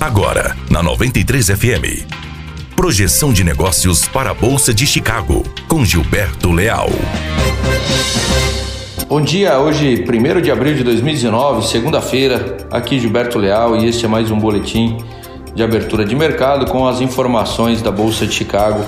Agora, na 93 FM. Projeção de negócios para a Bolsa de Chicago, com Gilberto Leal. Bom dia, hoje, 1 de abril de 2019, segunda-feira, aqui Gilberto Leal e este é mais um boletim de abertura de mercado com as informações da Bolsa de Chicago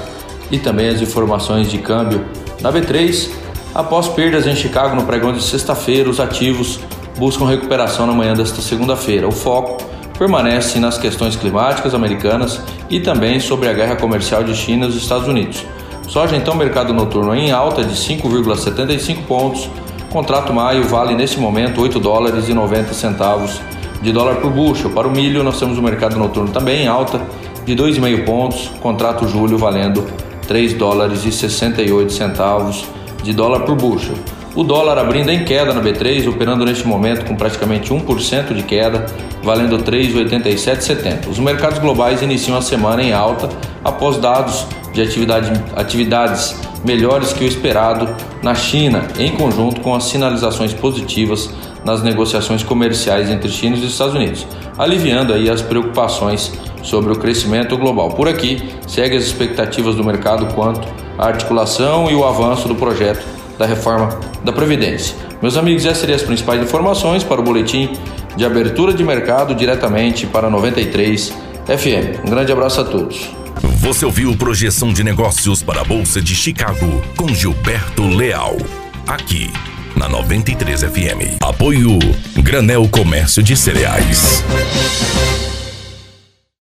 e também as informações de câmbio na B3. Após perdas em Chicago no pregão de sexta-feira, os ativos buscam recuperação na manhã desta segunda-feira. O foco permanece nas questões climáticas americanas e também sobre a guerra comercial de China e os Estados Unidos. Soja então mercado noturno em alta de 5,75 pontos. Contrato maio vale nesse momento 8 dólares e 90 centavos de dólar por bushel. Para o milho nós temos o mercado noturno também em alta de 2,5 pontos. Contrato julho valendo 3 dólares e 68 centavos de dólar por bushel. O dólar abrindo em queda na B3, operando neste momento com praticamente 1% de queda, valendo 3,8770. Os mercados globais iniciam a semana em alta após dados de atividade, atividades melhores que o esperado na China, em conjunto com as sinalizações positivas nas negociações comerciais entre China e os Estados Unidos, aliviando aí as preocupações sobre o crescimento global. Por aqui, segue as expectativas do mercado quanto à articulação e o avanço do projeto da reforma da Previdência. Meus amigos, essas seriam as principais informações para o boletim de abertura de mercado diretamente para 93 FM. Um grande abraço a todos. Você ouviu Projeção de Negócios para a Bolsa de Chicago com Gilberto Leal. Aqui na 93 FM. Apoio Granel Comércio de Cereais.